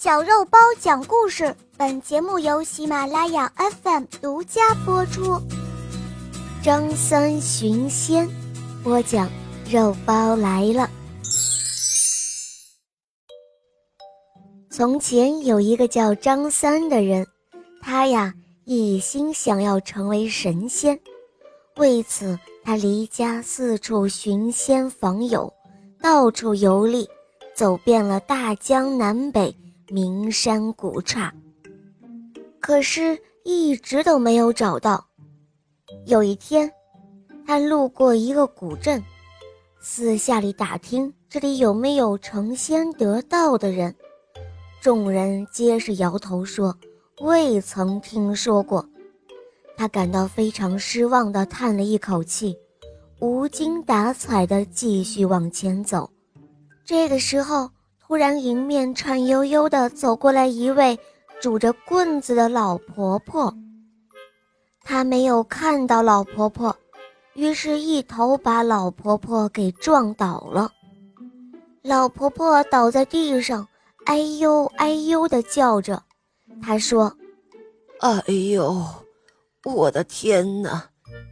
小肉包讲故事，本节目由喜马拉雅 FM 独家播出。张三寻仙，播讲肉包来了。从前有一个叫张三的人，他呀一心想要成为神仙，为此他离家四处寻仙访友，到处游历，走遍了大江南北。名山古刹，可是一直都没有找到。有一天，他路过一个古镇，私下里打听这里有没有成仙得道的人。众人皆是摇头说未曾听说过。他感到非常失望的叹了一口气，无精打采的继续往前走。这个时候。忽然，迎面颤悠悠地走过来一位拄着棍子的老婆婆。他没有看到老婆婆，于是一头把老婆婆给撞倒了。老婆婆倒在地上，哎呦哎呦地叫着。她说：“哎呦，我的天哪！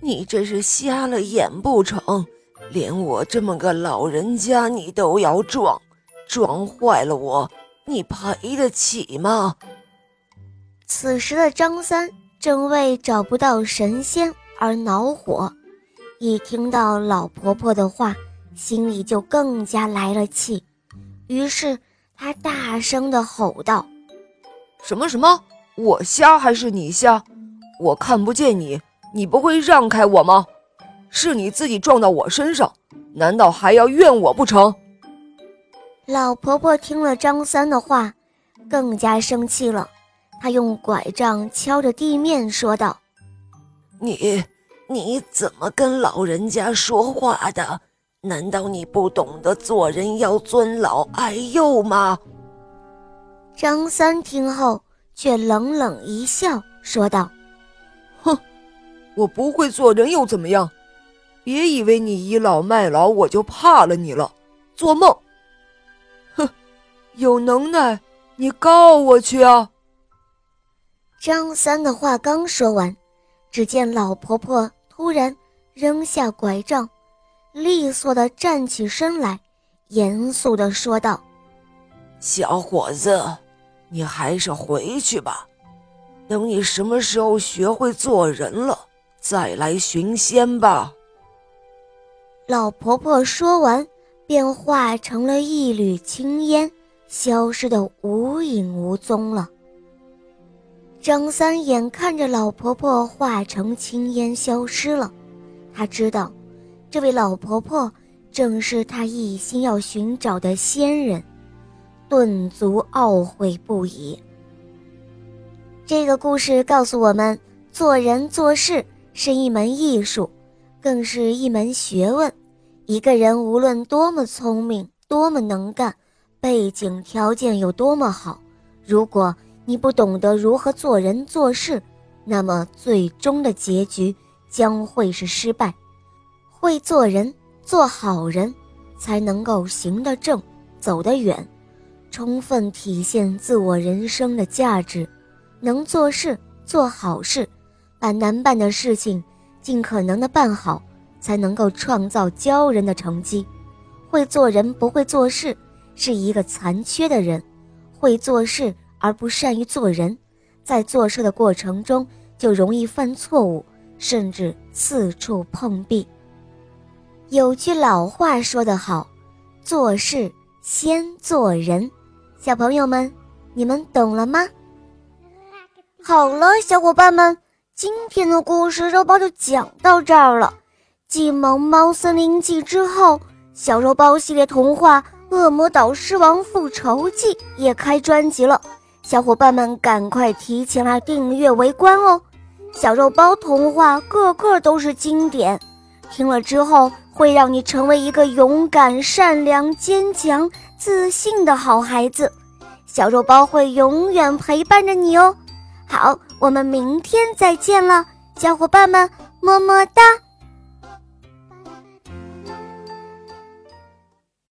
你这是瞎了眼不成？连我这么个老人家，你都要撞！”撞坏了我，你赔得起吗？此时的张三正为找不到神仙而恼火，一听到老婆婆的话，心里就更加来了气。于是他大声地吼道：“什么什么？我瞎还是你瞎？我看不见你，你不会让开我吗？是你自己撞到我身上，难道还要怨我不成？”老婆婆听了张三的话，更加生气了。她用拐杖敲着地面，说道：“你你怎么跟老人家说话的？难道你不懂得做人要尊老爱幼吗？”张三听后却冷冷一笑，说道：“哼，我不会做人又怎么样？别以为你倚老卖老，我就怕了你了，做梦！”有能耐，你告我去啊！张三的话刚说完，只见老婆婆突然扔下拐杖，利索地站起身来，严肃地说道：“小伙子，你还是回去吧。等你什么时候学会做人了，再来寻仙吧。”老婆婆说完，便化成了一缕青烟。消失的无影无踪了。张三眼看着老婆婆化成青烟消失了，他知道，这位老婆婆正是他一心要寻找的仙人，顿足懊悔不已。这个故事告诉我们，做人做事是一门艺术，更是一门学问。一个人无论多么聪明，多么能干。背景条件有多么好，如果你不懂得如何做人做事，那么最终的结局将会是失败。会做人，做好人，才能够行得正，走得远，充分体现自我人生的价值。能做事，做好事，把难办的事情尽可能的办好，才能够创造骄人的成绩。会做人，不会做事。是一个残缺的人，会做事而不善于做人，在做事的过程中就容易犯错误，甚至四处碰壁。有句老话说得好：“做事先做人。”小朋友们，你们懂了吗？好了，小伙伴们，今天的故事肉包就讲到这儿了。继《萌猫森林记》之后，小肉包系列童话。《恶魔岛狮王复仇记》也开专辑了，小伙伴们赶快提前来订阅围观哦！小肉包童话个个都是经典，听了之后会让你成为一个勇敢、善良、坚强、自信的好孩子。小肉包会永远陪伴着你哦！好，我们明天再见了，小伙伴们，么么哒。